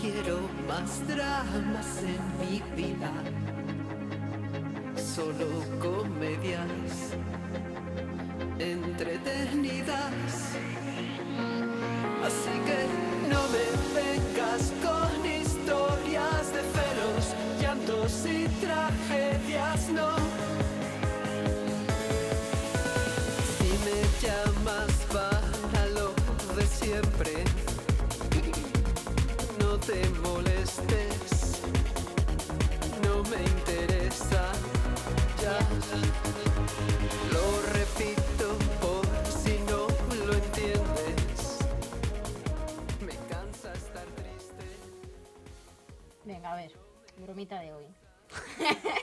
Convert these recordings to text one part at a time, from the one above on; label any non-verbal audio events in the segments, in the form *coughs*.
quiero más dramas en mi vida, solo comedias entretenidas. Así que no me vengas con historias de celos, llantos y tragedias, te molestes, no me interesa. Ya lo repito por si no lo entiendes. Me cansa estar triste. Venga, a ver, bromita de hoy. *laughs*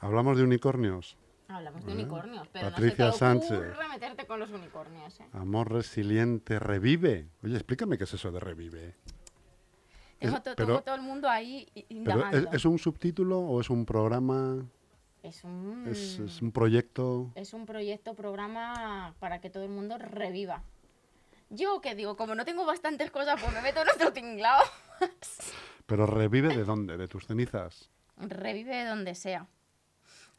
Hablamos de unicornios. Hablamos de unicornios, pero Patricia no se te ocurra meterte con los unicornios, ¿eh? Amor resiliente, revive. Oye, explícame qué es eso de revive. Tengo, Es- to- pero- tengo todo el mundo ahí indagando. ¿es, es un subtítulo o es un programa? Es un, ¿Es, es un proyecto? es un proyecto, programa para que todo el mundo reviva. Yo que digo, como no tengo bastantes cosas, pues me meto en otro tinglado. *laughs* ¿Pero revive de dónde? ¿De tus cenizas? Revive de donde sea.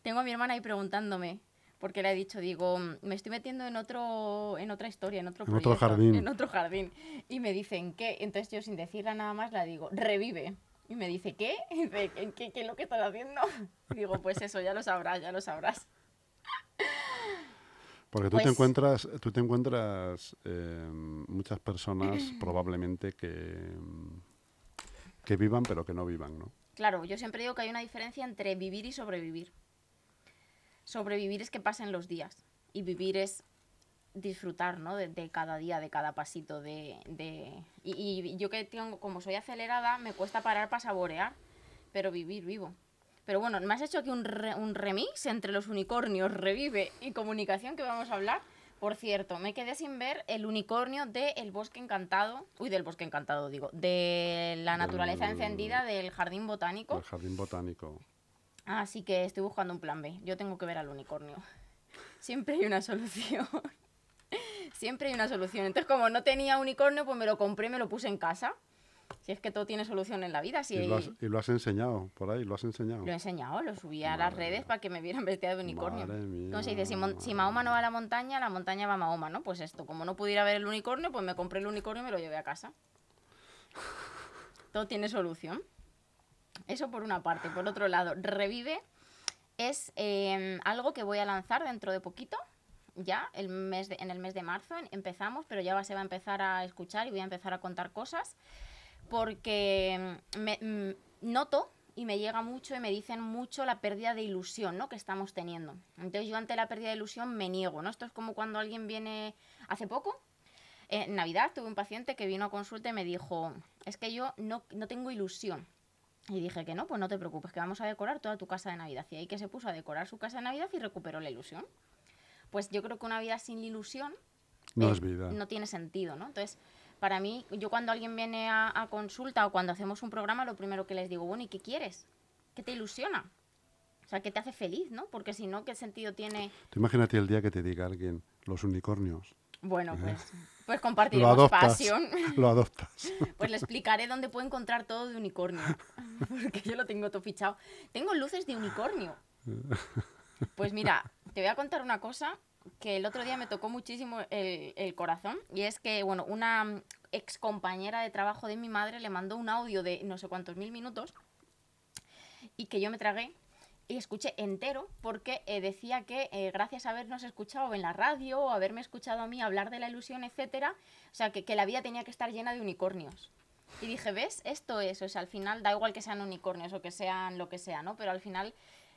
Tengo a mi hermana ahí preguntándome, porque le he dicho, digo, "Mm, me estoy metiendo en otro, en otra historia, en otro En otro jardín. En otro jardín. Y me dicen, ¿qué? Entonces yo sin decirla nada más la digo, revive. Y me dice, ¿qué? *laughs* Y dice, ¿qué, qué, qué es lo que estás haciendo? Y *laughs* digo, pues eso, ya lo sabrás, ya lo sabrás. Porque tú te Pues- encuentras, tú te encuentras eh, muchas personas *clears throat* probablemente que, que vivan pero que no vivan, ¿no? Claro, yo siempre digo que hay una diferencia entre vivir y sobrevivir. Sobrevivir es que pasen los días y vivir es disfrutar, ¿no? De, de cada día, de cada pasito, de... de- Y, y yo que tengo, como soy acelerada, me cuesta parar para saborear, pero vivir vivo. Pero bueno, me has hecho aquí un, re- un remix entre los unicornios, revive y comunicación que vamos a hablar. Por cierto, me quedé sin ver el unicornio de El Bosque Encantado. Uy, del Bosque Encantado, digo. De la naturaleza Del- encendida del Jardín Botánico. El jardín botánico. Así que estoy buscando un plan B. Yo tengo que ver al unicornio. *laughs* Siempre hay una solución. *laughs* Siempre hay una solución. Entonces, como no tenía unicornio, pues me lo compré y me lo puse en casa. Si es que todo tiene solución en la vida. Si Y, lo has, y lo has enseñado por ahí, lo has enseñado. lo he enseñado, lo subí a las redes mía. para que me vieran *laughs* vestida de unicornio. Mía, ¿Cómo se dice? Si, mon- si Mahoma no va a la montaña, la montaña va a Mahoma, ¿no? Pues esto, como no pudiera ver el unicornio, pues me compré el unicornio y me lo llevé a casa. Todo tiene solución. Eso por una parte. Por otro lado, Revive es eh, algo que voy a lanzar dentro de poquito. Ya, el mes en el mes de marzo empezamos, pero ya se va a empezar a escuchar y voy a empezar a contar cosas. Porque mm, me, mm, noto y me llega mucho y me dicen mucho la pérdida de ilusión ¿no? que estamos teniendo. Entonces yo ante la pérdida de ilusión me niego. ¿no? Esto es como cuando alguien viene hace poco. En Navidad tuve un paciente que vino a consulta y me dijo, es que yo no, no tengo ilusión. Y dije que no, pues no te preocupes, que vamos a decorar toda tu casa de Navidad. Y ahí que se puso a decorar su casa de Navidad y recuperó la ilusión. Pues yo creo que una vida sin ilusión No eh, es vida. no tiene sentido, ¿no? Entonces, para mí, yo cuando alguien viene a, a consulta o cuando hacemos un programa, lo primero que les digo, bueno, ¿y qué quieres? ¿Qué te ilusiona? O sea, ¿qué te hace feliz, no? Porque si no, ¿qué sentido tiene? Tú imagínate el día que te diga alguien, los unicornios. Bueno, pues, pues Lo compartiremos adoptas. pasión. *laughs* Lo adoptas. *laughs* Pues le explicaré dónde puede encontrar todo de unicornio. *laughs* Porque yo lo tengo todo fichado. Tengo luces de unicornio. Pues mira, te voy a contar una cosa que el otro día me tocó muchísimo el, el corazón. Y es que, bueno, una ex compañera de trabajo de mi madre le mandó un audio de no sé cuántos mil minutos y que yo me tragué y escuché entero porque eh, decía que eh, gracias a habernos escuchado en la radio o haberme escuchado a mí hablar de la ilusión, etcétera, o sea, que, que la vida tenía que estar llena de unicornios. Y dije, ¿ves? Esto es, o sea, al final da igual que sean unicornios o que sean lo que sea, ¿no? Pero al final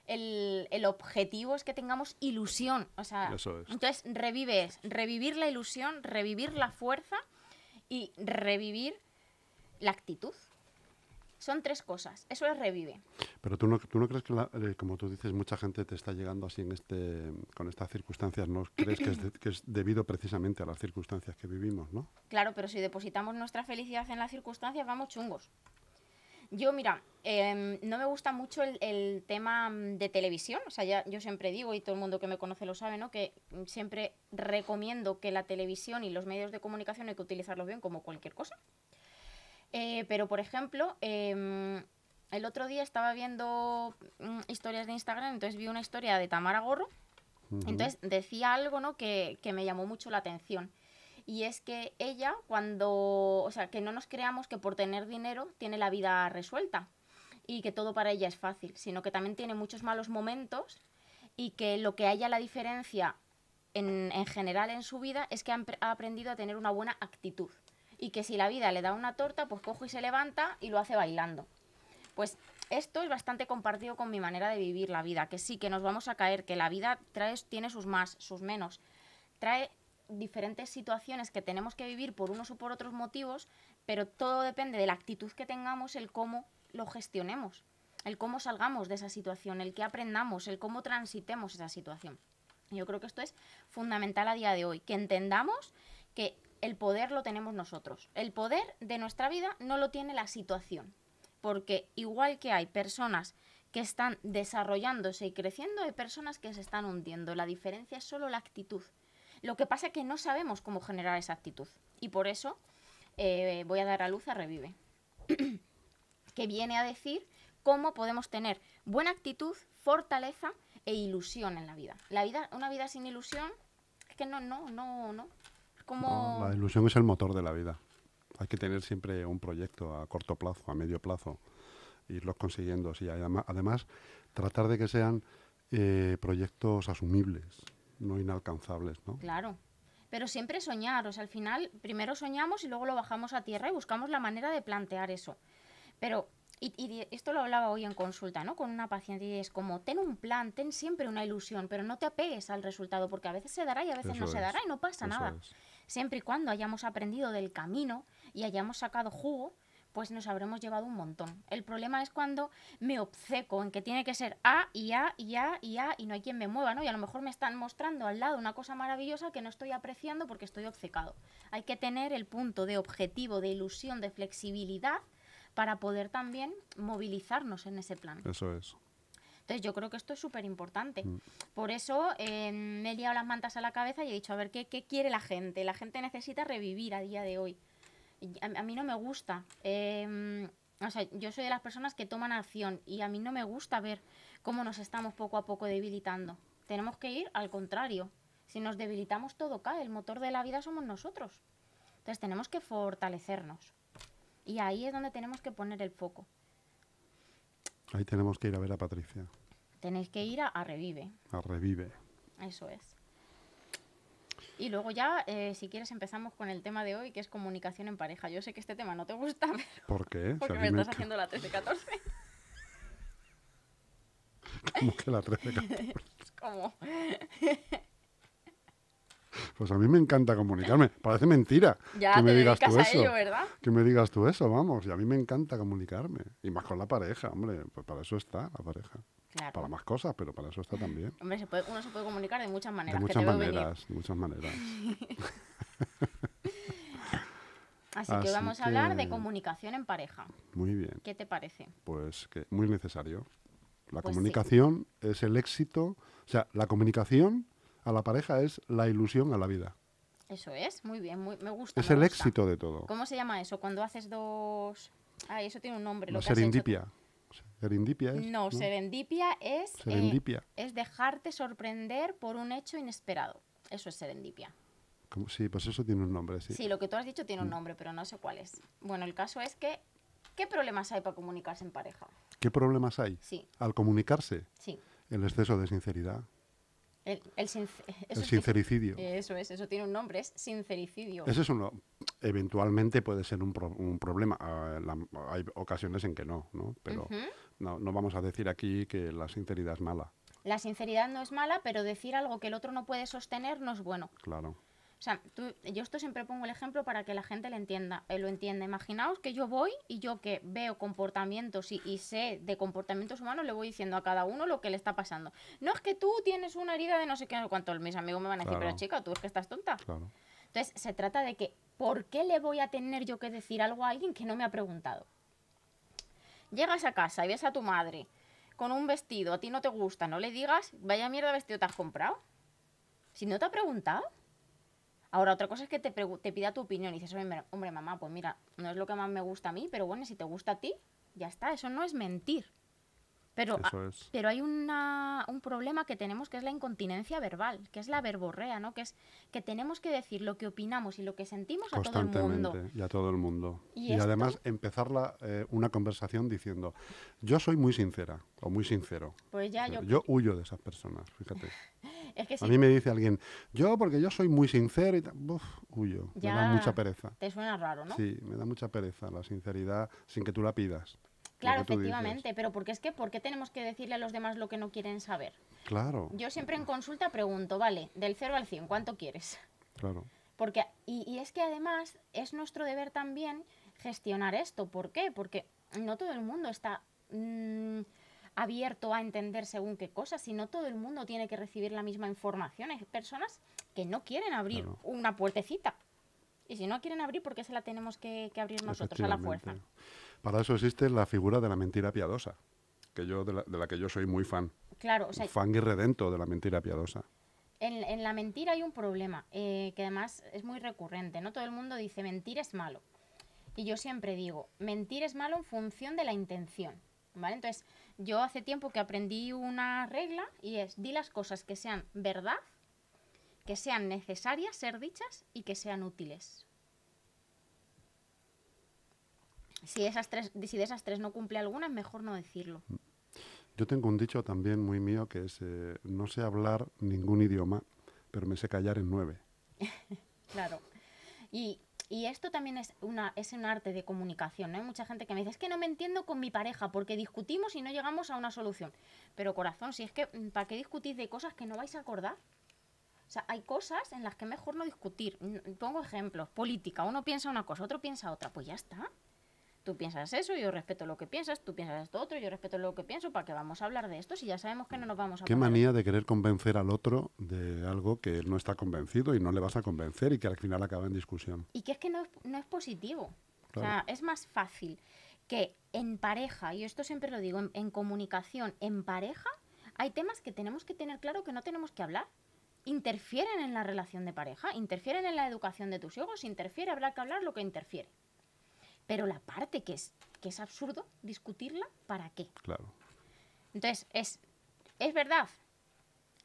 el, el objetivo es que tengamos ilusión, o sea, Eso es. entonces revive es revivir la ilusión, revivir la fuerza y revivir la actitud. Son tres cosas, eso es revive. Pero tú no, tú no crees que, la- eh, como tú dices, mucha gente te está llegando así en este, con estas circunstancias, ¿no crees que es, de- que es debido precisamente a las circunstancias que vivimos, ¿no? Claro, pero si depositamos nuestra felicidad en las circunstancias, vamos chungos. Yo, mira, em, no me gusta mucho el, el tema mm, de televisión. O sea, ya, yo siempre digo, y todo el mundo que me conoce lo sabe, ¿no? Que mm, siempre recomiendo que la televisión y los medios de comunicación hay que utilizarlos bien como cualquier cosa. Eh, pero, por ejemplo, em, el otro día estaba viendo mm, historias de Instagram, entonces vi una historia de Tamara Gorro. Entonces decía algo, ¿no? Que, que me llamó mucho la atención. Y es que ella, cuando. O sea, que no nos creamos que por tener dinero tiene la vida resuelta y que todo para ella es fácil, sino que también tiene muchos malos momentos y que lo que haya la diferencia en, en general en su vida es que ha aprendido a tener una buena actitud. Y que si la vida le da una torta, pues coge y se levanta y lo hace bailando. Pues esto es bastante compartido con mi manera de vivir la vida, que sí, que nos vamos a caer, que la vida trae, tiene sus más, sus menos, trae diferentes situaciones que tenemos que vivir por unos o por otros motivos, pero todo depende de la actitud que tengamos, el cómo lo gestionemos, el cómo salgamos de esa situación, el que aprendamos, el cómo transitemos esa situación. Yo creo que esto es fundamental a día de hoy, que entendamos que el poder lo tenemos nosotros. El poder de nuestra vida no lo tiene la situación, porque igual que hay personas que están desarrollándose y creciendo, hay personas que se están hundiendo. La diferencia es solo la actitud. Lo que pasa es que no sabemos cómo generar esa actitud. Y por eso eh, voy a dar a luz a Revive, *clears throat* que viene a decir cómo podemos tener buena actitud, fortaleza e ilusión en la vida. La vida, una vida sin ilusión, es que no, no, no, no. Es como... No, la ilusión es el motor de la vida. Hay que tener siempre un proyecto a corto plazo, a medio plazo, irlos consiguiendo. Sí, además, tratar de que sean eh, proyectos asumibles, no inalcanzables, ¿no? Claro. Pero siempre soñar, o sea, al final primero soñamos y luego lo bajamos a tierra y buscamos la manera de plantear eso. Pero, y, y esto lo hablaba hoy en consulta, ¿no? Con una paciente y es como, ten un plan, ten siempre una ilusión, pero no te apegues al resultado, porque a veces se dará y a veces no se dará y no pasa eso nada. es. Siempre y cuando hayamos aprendido del camino y hayamos sacado jugo, pues nos habremos llevado un montón. El problema es cuando me obceco en que tiene que ser A y A y A y A y no hay quien me mueva, ¿no? Y a lo mejor me están mostrando al lado una cosa maravillosa que no estoy apreciando porque estoy obcecado. Hay que tener el punto de objetivo, de ilusión, de flexibilidad para poder también movilizarnos en ese plan. Eso es. Entonces yo creo que esto es súper importante. Mm. Por eso eh, me he liado las mantas a la cabeza y he dicho, a ver, ¿qué, ¿qué quiere la gente? La gente necesita revivir a día de hoy. A, a mí no me gusta. eh, o sea, yo soy de las personas que toman acción y a mí no me gusta ver cómo nos estamos poco a poco debilitando. Tenemos que ir al contrario. Si nos debilitamos todo cae. El motor de la vida somos nosotros. Entonces tenemos que fortalecernos. Y ahí es donde tenemos que poner el foco. Ahí tenemos que ir a ver a Patricia, Tenéis que ir a, a Revive. a Revive. Eso es. Y luego ya, eh, si quieres, empezamos con el tema de hoy, que es comunicación en pareja. Yo sé que este tema no te gusta, *laughs* pero ¿Por qué? Porque me estás haciendo la 13-14. como *laughs* que la 13 Es como... Pues a mí me encanta comunicarme. Parece mentira Ya que me te digas tú a eso. ello, ¿verdad? Que me digas tú eso, vamos. Y a mí me encanta comunicarme. Y más con la pareja, hombre. Pues para eso está la pareja. Claro. Para más cosas, pero para eso está también. Hombre, se puede- uno se puede comunicar de muchas De maneras. que muchas maneras, de muchas maneras. *laughs* Así que vamos a hablar de comunicación en pareja. Muy bien. ¿Qué te parece? Pues que muy necesario. La Pues sí. comunicación es el éxito. O sea, la comunicación a la pareja es la ilusión a la vida. Eso es, muy bien, muy, me gusta. Es me el gusta. éxito de todo. ¿Cómo se llama eso? Cuando haces dos... Ay, eso tiene un nombre. La Lo que serendipia. Serendipia es. No, serendipia es... eh, Serendipia. es dejarte sorprender por un hecho inesperado. Eso es serendipia. ¿Cómo? Sí, pues eso tiene un nombre, sí. Sí, lo que tú has dicho tiene un Mm. nombre, pero no sé cuál es. Bueno, el caso es que... ¿Qué problemas hay para comunicarse en pareja? ¿Qué problemas hay? Sí, Al comunicarse, sí. el exceso de sinceridad, El, el, sinc- eso el es que- sincericidio. *laughs* Eso es, eso tiene un nombre, es sincericidio. Ese es uno. Eventualmente puede ser un, pro- un problema. Ah, la- hay ocasiones en que no, ¿no? Pero no, no vamos a decir aquí que la sinceridad es mala, La sinceridad no es mala, pero decir algo que el otro no puede sostener no es bueno. claro. O sea, tú- yo esto siempre pongo el ejemplo para que la gente lo entienda. eh, lo entienda. Imaginaos que yo voy y yo que veo comportamientos y, y sé de comportamientos humanos, le voy diciendo a cada uno lo que le está pasando. No es que tú tienes una herida de no sé qué, no sé cuánto. Mis amigos me van a decir, Claro. pero chica, tú es que estás tonta. Claro. Entonces, se trata de que, ¿por qué le voy a tener yo que decir algo a alguien que no me ha preguntado? Llegas a casa y ves a tu madre con un vestido, a ti no te gusta, no le digas, vaya mierda vestido te has comprado. Si no te ha preguntado. Ahora, otra cosa es que te, te pida tu opinión y dices, "Oye, mira, hombre, mamá, pues mira, no es lo que más me gusta a mí, pero bueno, si te gusta a ti, ya está, eso no es mentir. Pero, a- Eso es. pero hay una- un problema que tenemos que es la incontinencia verbal, que es la verborrea, ¿no? Que es que tenemos que decir lo que opinamos y lo que sentimos a todo el mundo. Constantemente y a todo el mundo. Y además empezar la, eh, una conversación diciendo, yo soy muy sincera o muy sincero. Pues ya O sea, yo, yo huyo de esas personas, fíjate. *laughs* es que A mí me dice alguien, yo porque yo soy muy sincero y tal, huyo. Me da mucha pereza. te suena raro, ¿no? Sí, me da mucha pereza la sinceridad sin que tú la pidas. Claro, dices. efectivamente, pero porque es que, ¿por qué tenemos que decirle a los demás lo que no quieren saber? Claro, Yo siempre en consulta pregunto, vale, del 0 al 100, ¿cuánto quieres? claro. Porque, y, y es que además es nuestro deber también gestionar esto. ¿Por qué? Porque no todo el mundo está mm, abierto a entender según qué cosas, y no todo el mundo tiene que recibir la misma información. Hay personas que no quieren abrir Claro. una puertecita. Y si no quieren abrir, ¿por qué se la tenemos que, que abrir nosotros a la fuerza? Para eso existe la figura de la mentira piadosa, que yo de la, de la que yo soy muy fan. Claro, o sea, fan y redento de la mentira piadosa. En, en la mentira hay un problema, eh, que además es muy recurrente, ¿no? Todo el mundo dice mentir es malo. Y yo siempre digo, mentir es malo en función de la intención, ¿vale? Entonces, yo hace tiempo que aprendí una regla y es, di las cosas que sean verdad, que sean necesarias ser dichas y que sean útiles. Si, esas tres, si de esas tres no cumple alguna, es mejor no decirlo. Yo tengo un dicho también muy mío que es, eh, no sé hablar ningún idioma, pero me sé callar en nueve. *laughs* Claro. Y, y esto también es, una, es un arte de comunicación, ¿no? Hay mucha gente que me dice, es que no me entiendo con mi pareja porque discutimos y no llegamos a una solución. Pero corazón, si es que, mm, ¿para qué discutís de cosas que no vais a acordar? O sea, hay cosas en las que mejor no discutir. Pongo ejemplos, política, uno piensa una cosa, otro piensa otra, pues ya está. Tú piensas eso, yo respeto lo que piensas, tú piensas esto otro, yo respeto lo que pienso, ¿para qué vamos a hablar de esto si ya sabemos que no nos vamos a Qué poner- manía de querer convencer al otro de algo que él no está convencido y no le vas a convencer y que al final acaba en discusión. Y que es que no es, no es positivo. O sea, es más fácil que en pareja, y esto siempre lo digo, en, en comunicación, en pareja, hay temas que tenemos que tener claro que no tenemos que hablar. Interfieren en la relación de pareja, interfieren en la educación de tus hijos, interfiere, habrá que hablar lo que interfiere. Pero la parte que es, que es absurdo discutirla, ¿para qué? Claro. Entonces, es, es verdad,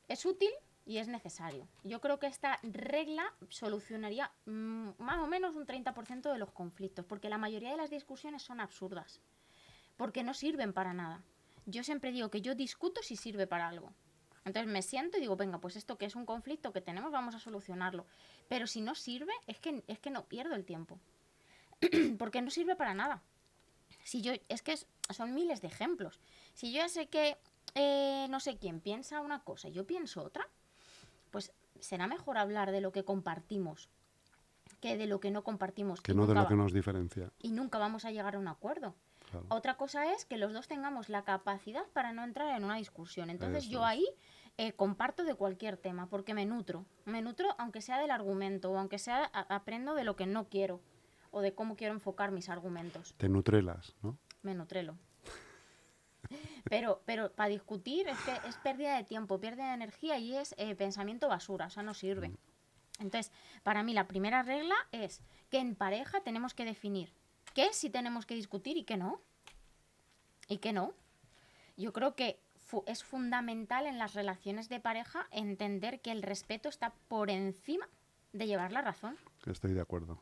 es útil y es necesario. Yo creo que esta regla solucionaría mm, más o menos un 30% de los conflictos, porque la mayoría de las discusiones son absurdas, porque no sirven para nada. Yo siempre digo que yo discuto si sirve para algo. Entonces me siento y digo, venga, pues esto que es un conflicto que tenemos, vamos a solucionarlo. Pero si no sirve, es que, es que no pierdo el tiempo. *clears throat* porque no sirve para nada. Si yo, es que son miles de ejemplos. Si yo ya sé que eh, no sé quién piensa una cosa y yo pienso otra, pues será mejor hablar de lo que compartimos que de lo que no compartimos Que no de lo que nos diferencia. y nunca vamos a llegar a un acuerdo. Claro. Otra cosa es que los dos tengamos la capacidad para no entrar en una discusión. Entonces Eso yo es. ahí eh, comparto de cualquier tema porque me nutro. Me nutro aunque sea del argumento o aunque sea aprendo de lo que no quiero o de cómo quiero enfocar mis argumentos. Te nutrelas, ¿no? Me nutrelo. *laughs* Pero, pero para discutir es que es pérdida de tiempo, pérdida de energía y es eh, pensamiento basura, o sea, no sirve. Entonces, para mí la primera regla es que en pareja tenemos que definir qué sí tenemos que discutir y qué no. Y qué no. Yo creo que fu- es fundamental en las relaciones de pareja entender que el respeto está por encima de llevar la razón. Estoy de acuerdo.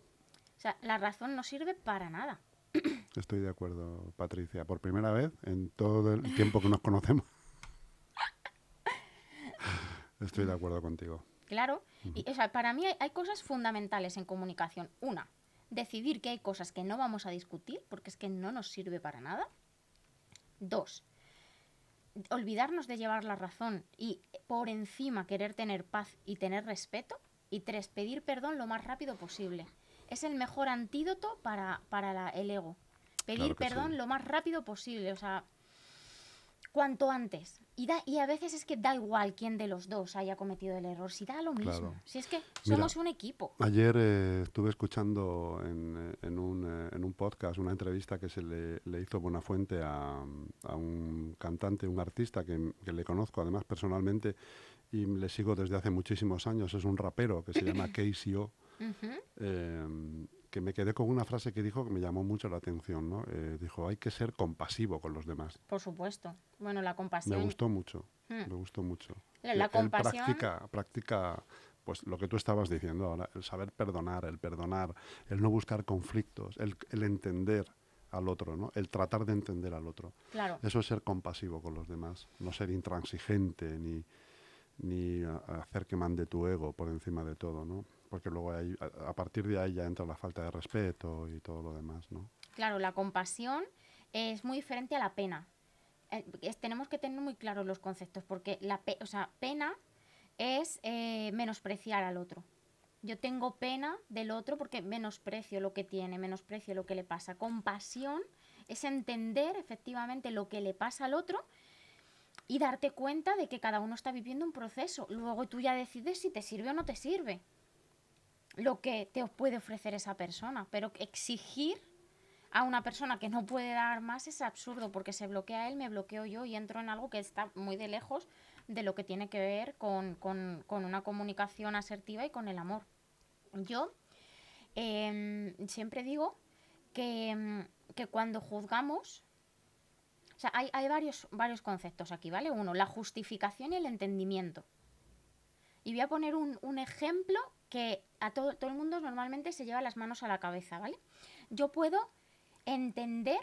Sea, la razón no sirve para nada. *clears throat* Estoy de acuerdo, Patricia. Por primera vez en todo el tiempo que nos conocemos. *laughs* Estoy de acuerdo contigo. Claro. Y, o sea, para mí hay, hay cosas fundamentales en comunicación. Una, decidir que hay cosas que no vamos a discutir porque es que no nos sirve para nada. Dos, olvidarnos de llevar la razón y por encima querer tener paz y tener respeto. Y tres, pedir perdón lo más rápido posible. Es el mejor antídoto para, para la- el ego. Pedir Claro perdón sí. lo más rápido posible. O sea, cuanto antes. Y, da, y a veces es que da igual quién de los dos haya cometido el error, si da lo mismo. Claro. Si es que Mira, somos un equipo. Ayer eh, estuve escuchando en, eh, en un, eh, en un podcast una entrevista que se le, le hizo Buenafuente a, a un cantante, un artista que, que le conozco además personalmente y le sigo desde hace muchísimos años. Es un rapero que se llama *coughs* Ujú. eh, que me quedé con una frase que dijo que me llamó mucho la atención. ¿no? Eh, dijo, hay que ser compasivo con los demás. Por supuesto. Bueno, la compasión. Me gustó mucho, Mm. me gustó mucho. La- la Él compasión- practica, practica pues lo que tú estabas diciendo ahora, el saber perdonar, el perdonar, el no buscar conflictos, el, el entender al otro, ¿no? el tratar de entender al otro. Claro. Eso es ser compasivo con los demás, no ser intransigente ni, ni hacer que mande tu ego por encima de todo, ¿no? Porque luego a, a partir de ahí ya entra la falta de respeto y todo lo demás, ¿no? Claro, la compasión es muy diferente a la pena. Eh, tenemos que tener muy claros los conceptos, porque la pe- o sea, pena es eh, menospreciar al otro. Yo tengo pena del otro porque menosprecio lo que tiene, menosprecio lo que le pasa. Compasión es entender efectivamente lo que le pasa al otro y darte cuenta de que cada uno está viviendo un proceso. Luego tú ya decides si te sirve o no te sirve lo que te puede ofrecer esa persona, pero exigir a una persona que no puede dar más es absurdo porque se bloquea él, me bloqueo yo y entro en algo que está muy de lejos de lo que tiene que ver con, con- con una comunicación asertiva y con el amor. Yo em, siempre digo que, em, que cuando juzgamos, o sea, hay, hay varios, varios conceptos aquí, ¿vale? Uno, la justificación y el entendimiento. Y voy a poner un, un ejemplo que a todo, todo el mundo normalmente se lleva las manos a la cabeza, ¿vale? Yo puedo entender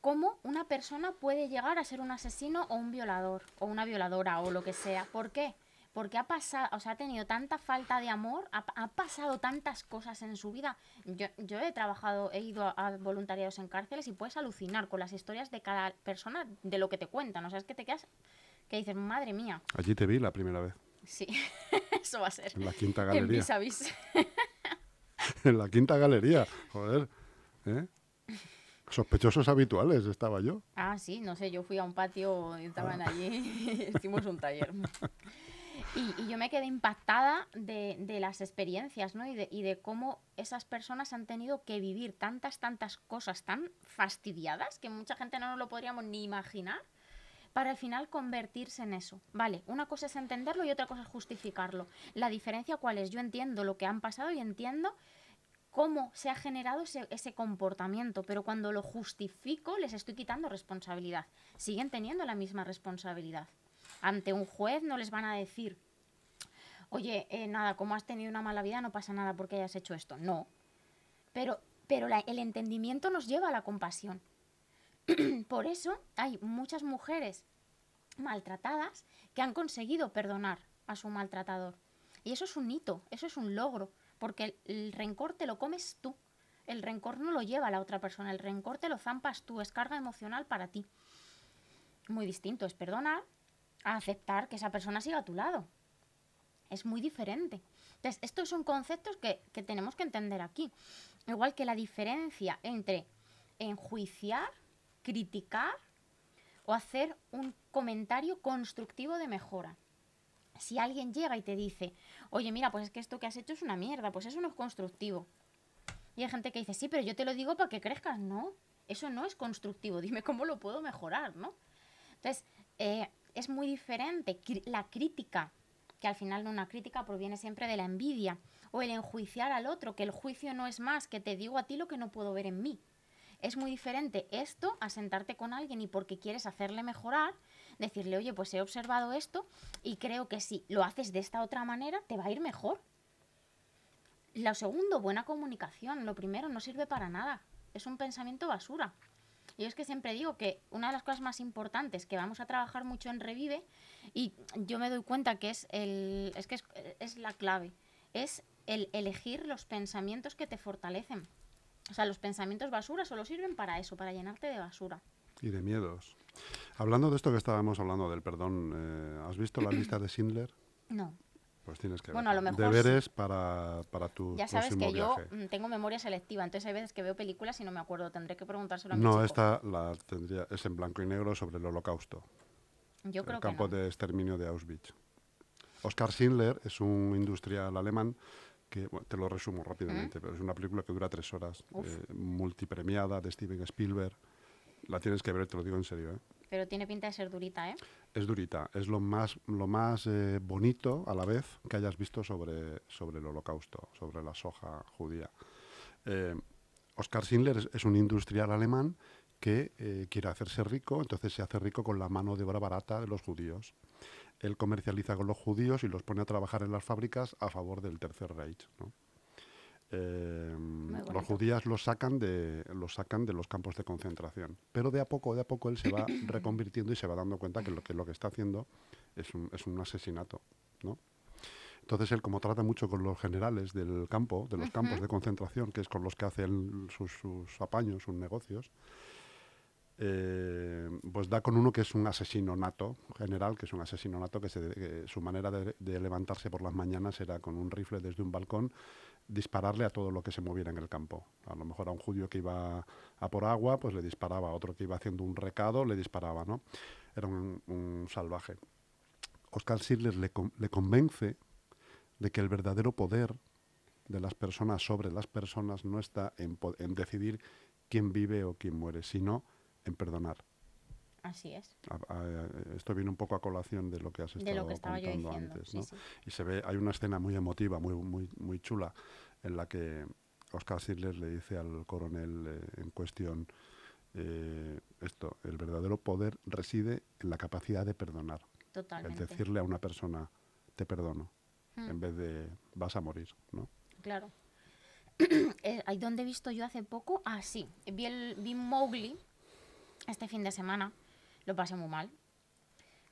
cómo una persona puede llegar a ser un asesino o un violador, o una violadora, o lo que sea. ¿Por qué? Porque ha pasado, o sea, ha tenido tanta falta de amor, ha, ha pasado tantas cosas en su vida. Yo, yo he trabajado, he ido a, a voluntariados en cárceles y puedes alucinar con las historias de cada persona, de lo que te cuentan. O sea, es que te quedas, que dices, madre mía, Allí te vi la primera vez, sí, *laughs* eso va a ser. en la quinta En galería. vis a vis. *laughs* en la quinta galería, joder. ¿eh? Sospechosos habituales estaba yo. Ah, sí, no sé, yo fui a un patio y estaban allí, *laughs* hicimos un taller. Y, y yo me quedé impactada de, de las experiencias, ¿no? Y de, y de cómo esas personas han tenido que vivir tantas, tantas cosas tan fastidiadas que mucha gente no nos lo podríamos ni imaginar para al final convertirse en eso. Vale, una cosa es entenderlo y otra cosa es justificarlo. La diferencia cuál es? Yo entiendo lo que han pasado y entiendo cómo se ha generado ese, comportamiento, pero cuando lo justifico les estoy quitando responsabilidad. Siguen teniendo la misma responsabilidad. Ante un juez no les van a decir, oye, eh, nada, como has tenido una mala vida no pasa nada porque hayas hecho esto. No. Pero, pero el entendimiento nos lleva a la compasión. *clears throat* Por eso hay muchas mujeres maltratadas que han conseguido perdonar a su maltratador. Y eso es un hito, eso es un logro, porque el, rencor te lo comes tú. El rencor no lo lleva la otra persona, el rencor te lo zampas tú, es carga emocional para ti. Muy distinto es perdonar a aceptar que esa persona siga a tu lado. Es muy diferente. Entonces, estos son conceptos que, que tenemos que entender aquí. Igual que la diferencia entre enjuiciar, criticar o hacer un comentario constructivo de mejora. Si alguien llega y te dice, oye, mira, pues es que esto que has hecho es una mierda, pues eso no es constructivo. Y hay gente que dice, sí, pero yo te lo digo para que crezcas. No, eso no es constructivo. *laughs* Dime cómo lo puedo mejorar, ¿no? Entonces, eh, es muy diferente la crítica, que al final una crítica proviene siempre de la envidia, o el enjuiciar al otro, que el juicio no es más que te digo a ti lo que no puedo ver en mí. Es muy diferente esto a sentarte con alguien y porque quieres hacerle mejorar, decirle, oye, pues he observado esto y creo que si lo haces de esta otra manera, te va a ir mejor. Lo segundo, buena comunicación. Lo primero, no sirve para nada. Es un pensamiento basura. Yo es que siempre digo que una de las cosas más importantes que vamos a trabajar mucho en Revive, y yo me doy cuenta que es, el, es, que es, es la clave, es el elegir los pensamientos que te fortalecen. O sea, los pensamientos basura solo sirven para eso, para llenarte de basura. Y de miedos. Hablando de esto que estábamos hablando del perdón, eh, ¿has visto la *clears throat* lista de Schindler? No. Pues tienes que Bueno, a lo verla. mejor Deberes para, para tu Ya sabes que yo viaje. mm, tengo memoria selectiva, entonces hay veces que veo películas y no me acuerdo. Tendré que preguntárselo a mi No, chico. esta la tendría, es en blanco y negro sobre el holocausto. Yo creo el que campo no. de exterminio de Auschwitz. Oskar Schindler es un industrial alemán que, bueno, te lo resumo rápidamente, pero es una película que dura tres horas, eh, multipremiada de Steven Spielberg. La tienes que ver, te lo digo en serio. ¿eh? Pero tiene pinta de ser durita, ¿eh? Es durita, es lo más, lo más eh, bonito a la vez que hayas visto sobre, sobre el holocausto, sobre la soja judía. Eh, Oskar Schindler es, es un industrial alemán que eh, quiere hacerse rico, entonces se hace rico con la mano de obra barata de los judíos. Él comercializa con los judíos y los pone a trabajar en las fábricas a favor del Tercer Reich. ¿no? Eh, los judíos los sacan, de, los sacan de los campos de concentración. Pero de a poco, de a poco él se va *clears throat* reconvirtiendo y se va dando cuenta que lo que, lo que está haciendo es un, es un asesinato. ¿no? Entonces él, como trata mucho con los generales del campo, de los campos de concentración, que es con los que hace él sus, sus apaños, sus negocios, eh, pues da con uno que es un asesino nato, general, que es un asesino nato, que, se que su manera de, levantarse por las mañanas era con un rifle desde un balcón dispararle a todo lo que se moviera en el campo. A lo mejor a un judío que iba a por agua, pues le disparaba, a otro que iba haciendo un recado, le disparaba, ¿no? Era un, salvaje. Oscar Schindler le, con- le convence de que el verdadero poder de las personas sobre las personas no está en, en decidir quién vive o quién muere, sino en perdonar. Así es. A- a- esto viene un poco a colación de lo que has De estado lo que estaba yo contando antes, ¿no? sí. Y se ve, hay una escena muy emotiva, muy, muy, muy chula, en la que Oscar Schindler le dice al coronel eh, en cuestión eh, esto, el verdadero poder reside en la capacidad de perdonar. Totalmente. El decirle a una persona, te perdono, Mm. en vez de vas a morir, ¿no? Claro. *clears throat* Eh, ¿Ahí dónde he visto yo hace poco? Ah, sí. Vi, el, vi Mowgli este fin de semana. Lo pasé muy mal.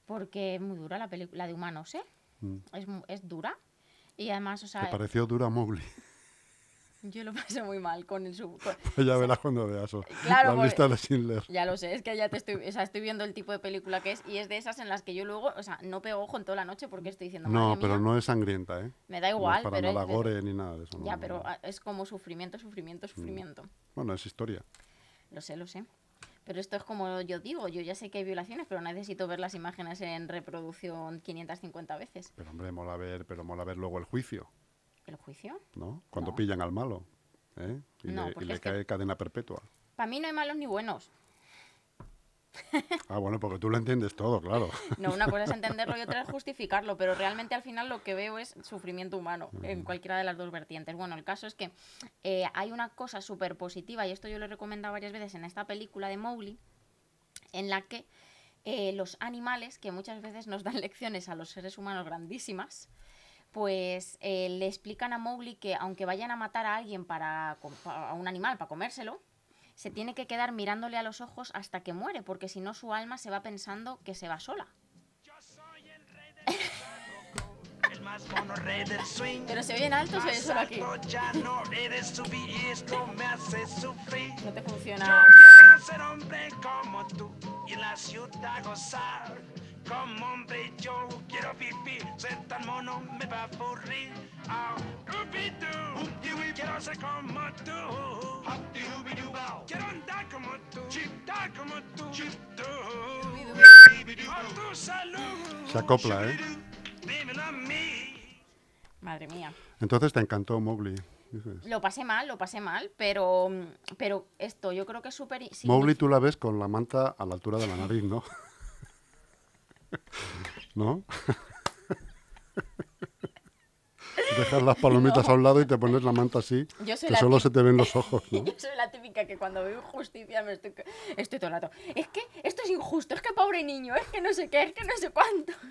Porque es muy dura la película de humanos, ¿eh? Mm. Es, es dura. Y además, o ¿Te sea, pareció dura Mowgli? *laughs* yo lo pasé muy mal con el sub. con- *laughs* ya verás cuando veas o- Claro, la lista de Schindler. Ya lo sé, es que ya te estoy, o sea, estoy viendo el tipo de película que es y es de esas en las que yo luego, o sea, no pego ojo en toda la noche porque estoy diciendo, No, pero mía, no es sangrienta, ¿eh? me da no igual, es para pero, nada es- gore ni nada de eso. no, ya, no, pero no. es como sufrimiento, sufrimiento, sufrimiento. Bueno, es historia. Lo sé, lo sé. Pero esto es como yo digo, yo ya sé que hay violaciones, pero necesito ver las imágenes en reproducción 550 veces. Pero hombre, mola ver, pero mola ver luego el juicio, ¿El juicio? ¿no? Cuando No. pillan al malo, ¿eh? Y No, le, y porque le es que- cae cadena perpetua. Para mí no hay malos ni buenos. *laughs* Ah, bueno, porque tú lo entiendes todo, claro. *laughs* No, una cosa es entenderlo y otra es *laughs* justificarlo, pero realmente al final lo que veo es sufrimiento humano en cualquiera de las dos vertientes. Bueno, el caso es que eh, hay una cosa súper positiva, y esto yo lo he recomendado varias veces en esta película de Mowgli, en la que eh, los animales, que muchas veces nos dan lecciones a los seres humanos grandísimas, pues eh, le explican a Mowgli que aunque vayan a matar a alguien para, a un animal para comérselo, se tiene que quedar mirándole a los ojos hasta que muere, porque si no su alma se va pensando que se va sola. El más mono rey del swing. Pero se oye en alto se oye solo aquí. No te Yo funciona. quiero ser hombre como tú y la ciudad gozar. Como hombre yo quiero vivir, ser tan mono me va a aburrir. Oh, Ubi-doo, quiero ser como tú. Quiero andar como tú, andar como tú. Por tu salud. Se acopla, ¿eh? Dímelo a mí. Madre mía. Entonces te encantó Mowgli. dices. Lo pasé mal, lo pasé mal, pero, pero esto yo creo que es súper... sí, Mowgli tú la ves con la manta a la altura de la nariz, ¿no? *laughs* ¿No? Dejas las palomitas a un lado y te pones la manta así, que solo se te ven los ojos, ¿no? *laughs* Yo soy la típica que cuando veo injusticia me estoy, estoy todo el rato. Es que esto es injusto, es que pobre niño, es que no sé qué, es que no sé cuántos. *laughs*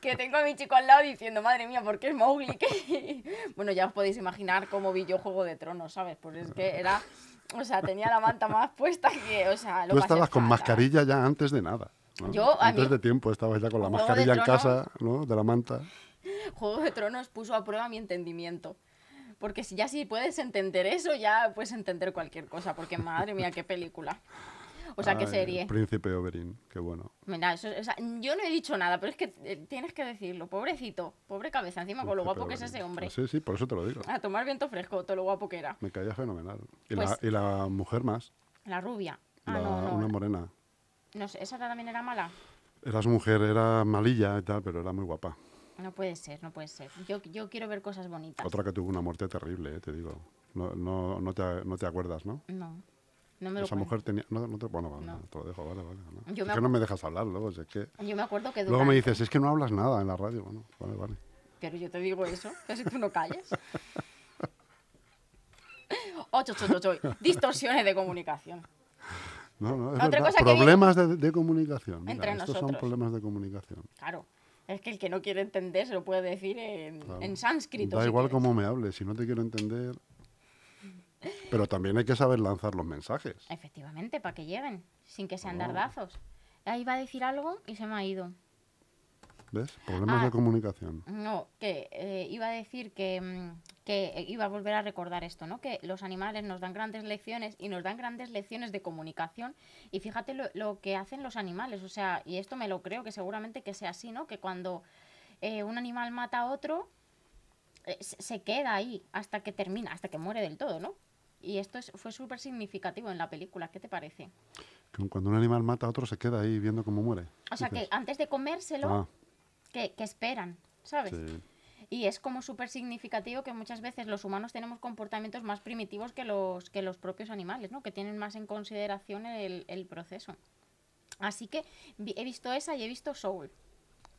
Que tengo a mi chico al lado diciendo, madre mía, ¿por qué es Mowgli? ¿Qué?". *laughs* Bueno, ya os podéis imaginar cómo vi yo Juego de Tronos, ¿sabes? Pues es que era, o sea, tenía la manta más puesta que, o sea, lo Tú estabas con fatal. mascarilla ya antes de nada. ¿No? Yo, a antes mí- de tiempo estabas ya con la mascarilla en casa, ¿no? De la manta. *laughs* Juego de Tronos puso a prueba mi entendimiento. Porque si ya si puedes entender eso, ya puedes entender cualquier cosa. Porque *laughs* madre mía, qué película. O sea, qué Ay, serie. Príncipe Oberyn, qué bueno. Mira, eso, o sea, yo no he dicho nada, pero es que eh, tienes que decirlo. Pobrecito, pobre cabeza, encima con lo Príncipe guapo que es ese hombre. Sí, sí, por eso te lo digo. A tomar viento fresco, todo lo guapo que era. Me caía fenomenal. Y, Pues- la, y la mujer más, La rubia. Ah, la- no, no. una morena. No sé, ¿esa también era mala? Era su mujer, era malilla y tal, pero era muy guapa. No puede ser, no puede ser. Yo, yo quiero ver cosas bonitas. Otra que tuvo una muerte terrible, eh, te digo. No, no, no, te, no te acuerdas, ¿no? No, no me Esa mujer tenía... No, no te, bueno, vale, No. te lo dejo, vale, vale. vale. Yo es que no me dejas hablar luego, es que... Yo me acuerdo que Luego me dices, es que no hablas nada en la radio. Bueno, vale, vale. Pero yo te digo eso, *laughs* que si tú no calles. *laughs* Ocho, ocho, ocho, ocho. Distorsiones de comunicación. No, no, es Otra cosa que Problemas de, de comunicación. Mira, Entre estos son nosotros. problemas de comunicación. Claro. Es que el que no quiere entender se lo puede decir en, Claro. en sánscrito. Da si igual cómo me hables, si no te quiero entender. Pero también hay que saber lanzar los mensajes. Efectivamente, para que lleguen, sin que sean dardazos. Ahí iba a decir algo y se me ha ido. ¿Ves? Problemas Ah. de comunicación. No, que eh, iba a decir que, mm, que eh, iba a volver a recordar esto, ¿no? Que los animales nos dan grandes lecciones y nos dan grandes lecciones de comunicación. Y fíjate lo, lo que hacen los animales, o sea, y esto me lo creo que seguramente que sea así, ¿no? Que cuando eh, un animal mata a otro, eh, se queda ahí hasta que termina, hasta que muere del todo, ¿no? Y esto es- fue súper significativo en la película, ¿qué te parece? Cuando un animal mata a otro se queda ahí viendo cómo muere. O sea, que antes de comérselo, Ah, que, que esperan, ¿sabes? sí. Y es como súper significativo que muchas veces los humanos tenemos comportamientos más primitivos que los, que los propios animales, ¿no? Que tienen más en consideración el, el proceso. Así que vi- he visto esa y he visto Soul.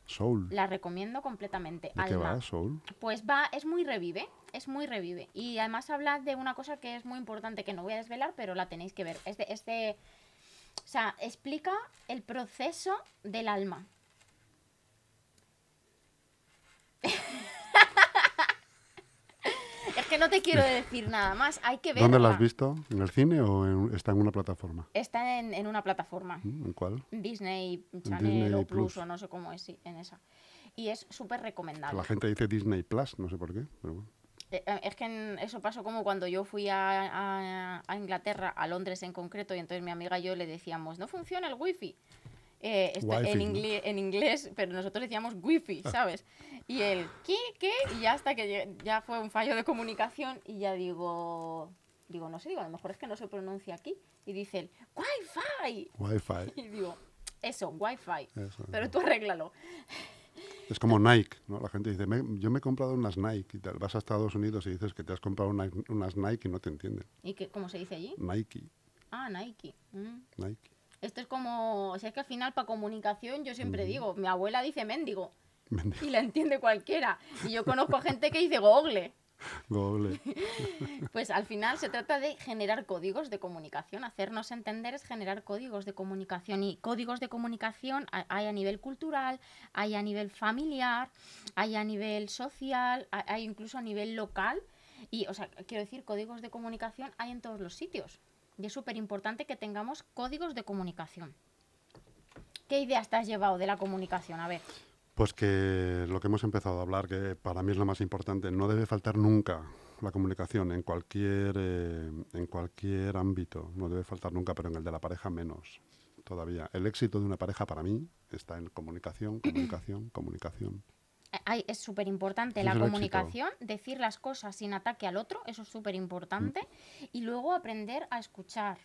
Soul. La recomiendo completamente. ¿De qué va, Soul? Pues va, es muy revive, es muy revive. Y además habla de una cosa que es muy importante, que no voy a desvelar, pero la tenéis que ver. Es de, es de- o sea, explica el proceso del alma. es que no te quiero decir nada más, hay que verla. ¿Dónde la has visto? ¿En el cine o en- está en una plataforma? Está en, en una plataforma. ¿Mm? ¿En cuál? Disney Channel Disney o Plus, Plus. o no sé cómo es, sí, en esa. Y es súper recomendable. la gente dice Disney Plus, no sé por qué. Pero bueno. Eh, eh, Es que eso pasó como cuando yo fui a, a- a Inglaterra, a Londres en concreto, y entonces mi amiga y yo le decíamos, no funciona el wifi. Eh, esto Wifi, en, en inglés, pero nosotros decíamos wifi, ¿sabes? Y él, ¿qué? ¿Qué? Y ya hasta que ya fue un fallo de comunicación y ya digo, digo, no sé, digo, a lo mejor es que no se pronuncia aquí. Y dice él, wifi. Wi-Fi. *laughs* Y digo, eso, wifi. Eso, Pero tú arréglalo. Es como Nike, ¿no? La gente dice, "Me- yo me he comprado unas Nike y tal. Vas a Estados Unidos y dices que te has comprado una- unas Nike y no te entienden. ¿Y qué, cómo se dice allí? Nike, Ah, Nike. Mm. Nike. Esto es como, o sea, es que al final para comunicación yo siempre digo, mi abuela dice mendigo Mendigo. y la entiende cualquiera. Y yo conozco gente que dice google. *laughs* Google. *laughs* Pues al final se trata de generar códigos de comunicación. Hacernos entender es generar códigos de comunicación. Y códigos de comunicación ha- hay a nivel cultural, hay a nivel familiar, hay a nivel social, hay incluso a nivel local. Y, o sea, quiero decir, códigos de comunicación hay en todos los sitios. Y es súper importante que tengamos códigos de comunicación. ¿Qué ideas te has llevado de la comunicación? A ver. Pues que lo que hemos empezado a hablar, que para mí es lo más importante, no debe faltar nunca la comunicación en cualquier, eh, en cualquier ámbito, no debe faltar nunca, pero en el de la pareja menos todavía. El éxito de una pareja para mí está en comunicación, comunicación, comunicación. Ay, es súper importante la comunicación, decir las cosas sin ataque al otro, eso es súper importante. Mm. Y luego aprender a escuchar.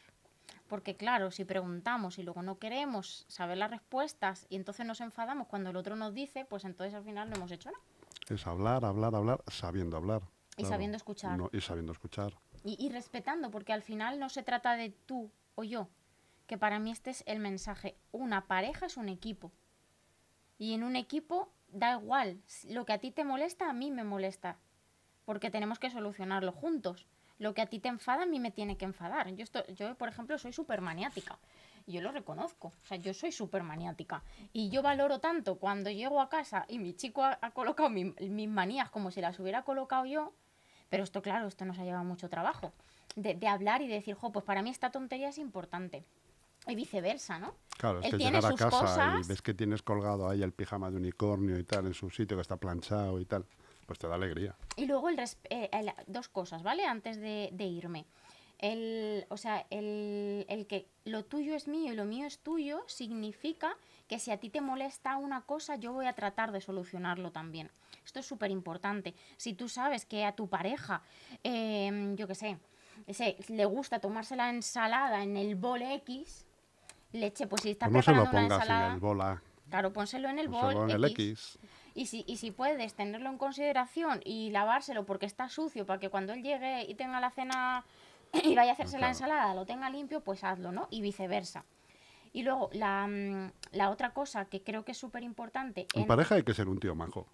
Porque claro, si preguntamos y luego no queremos saber las respuestas y entonces nos enfadamos cuando el otro nos dice, pues entonces al final no hemos hecho nada. Es hablar, hablar, hablar, sabiendo hablar. Y sabiendo escuchar. No, y sabiendo escuchar. Y, y respetando, porque al final no se trata de tú o yo. Que para mí este es el mensaje. Una pareja es un equipo. Y en un equipo da igual. Lo que a ti te molesta, a mí me molesta. Porque tenemos que solucionarlo juntos. Lo que a ti te enfada, a mí me tiene que enfadar. Yo, esto- yo por ejemplo, soy súper maniática. Yo lo reconozco. O sea, yo soy súper maniática. Y yo valoro tanto cuando llego a casa y mi chico ha, colocado mi- mis manías como si las hubiera colocado yo. Pero esto, claro, esto nos ha llevado mucho trabajo. De, de hablar y de decir, jo, pues para mí esta tontería es importante. Y viceversa, ¿no? Claro, es Él que tiene llegar a casa cosas. y ves que tienes colgado ahí el pijama de unicornio y tal en su sitio que está planchado y tal, pues te da alegría. Y luego el eh, el- dos cosas, ¿vale? Antes de, de irme. El, o sea, el, el que lo tuyo es mío y lo mío es tuyo significa que si a ti te molesta una cosa, yo voy a tratar de solucionarlo también. Esto es súper importante. Si tú sabes que a tu pareja, em, yo qué sé, ese, le gusta tomarse la ensalada en el bol X, leche, pues si está Pues no se lo una pongas ensalada... en el bola. Claro, pónselo en el bol Solo en el X. X. Y si, y si puedes tenerlo en consideración y lavárselo porque está sucio, para que cuando él llegue y tenga la cena y vaya a hacerse la ensalada, lo tenga limpio, pues hazlo, ¿no? Y viceversa. Y luego, la, mm, la otra cosa que creo que es súper importante En en, pareja hay que ser un tío majo,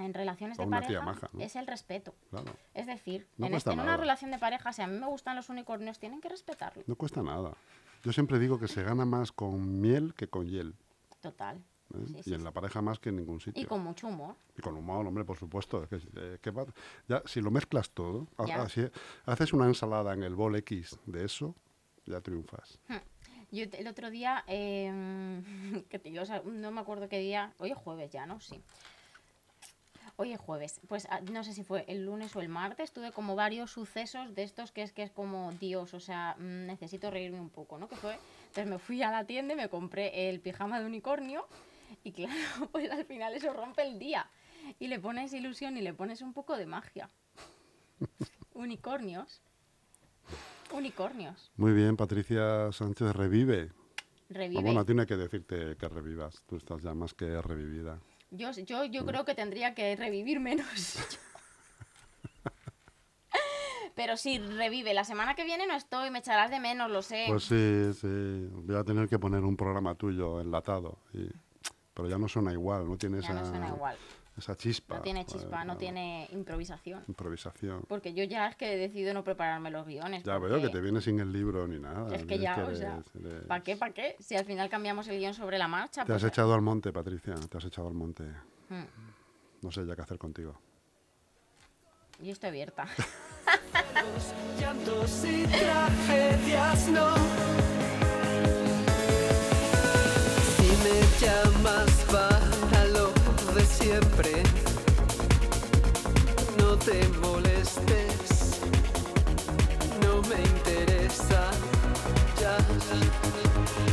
en relaciones de pareja maja, ¿no? es el respeto. claro. Es decir, No en, este- en una relación de pareja, si a mí me gustan los unicornios, tienen que respetarlo. No cuesta nada. Yo siempre digo que se gana más con miel que con hiel. Total. ¿eh? Sí, y sí, en sí. la pareja más que en ningún sitio. Y con mucho humor. Y con humor, hombre, por supuesto. es que, eh, que va- ya, si lo mezclas todo, ha- así- haces una ensalada en el bol X de eso, ya triunfas. Yo te- el otro día, eh, *laughs* que te o sea, no me acuerdo qué día, hoy es jueves ya, ¿no? Sí. Hoy es jueves, pues ah, no sé si fue el lunes o el martes, tuve como varios sucesos de estos que es que es como Dios, o sea, mm, necesito reírme un poco, ¿no? Que fue, entonces me fui a la tienda y me compré el pijama de unicornio y *laughs* claro, pues al final eso rompe el día y le pones ilusión y le pones un poco de magia. Unicornios. Unicornios. Muy bien, Patricia Sánchez revive. Revive. Ah, bueno, tiene que decirte que revivas. Tú estás ya más que revivida. Yo, yo, yo creo que tendría que revivir menos. *laughs* Pero sí, revive. La semana que viene no estoy, me echarás de menos, lo sé. Pues sí, sí. Voy a tener que poner un programa tuyo enlatado. y- pero ya no suena igual, no tiene ya esa, no suena igual. Esa chispa. No tiene joder, chispa, no claro. tiene improvisación. Improvisación. Porque yo ya es que he decidido no prepararme los guiones. Ya veo que te viene sin el libro ni nada. Es que ya, o eres- sea, eres- ¿para qué, para qué? Si al final cambiamos el guion sobre la marcha. Te has pues, echado al monte, Patricia. Te has echado al monte. mm, No sé ya qué hacer contigo. Yo estoy abierta. *laughs* Llantos y tragedias no. Si me llamas de siempre, no te molestes, no me interesa ya.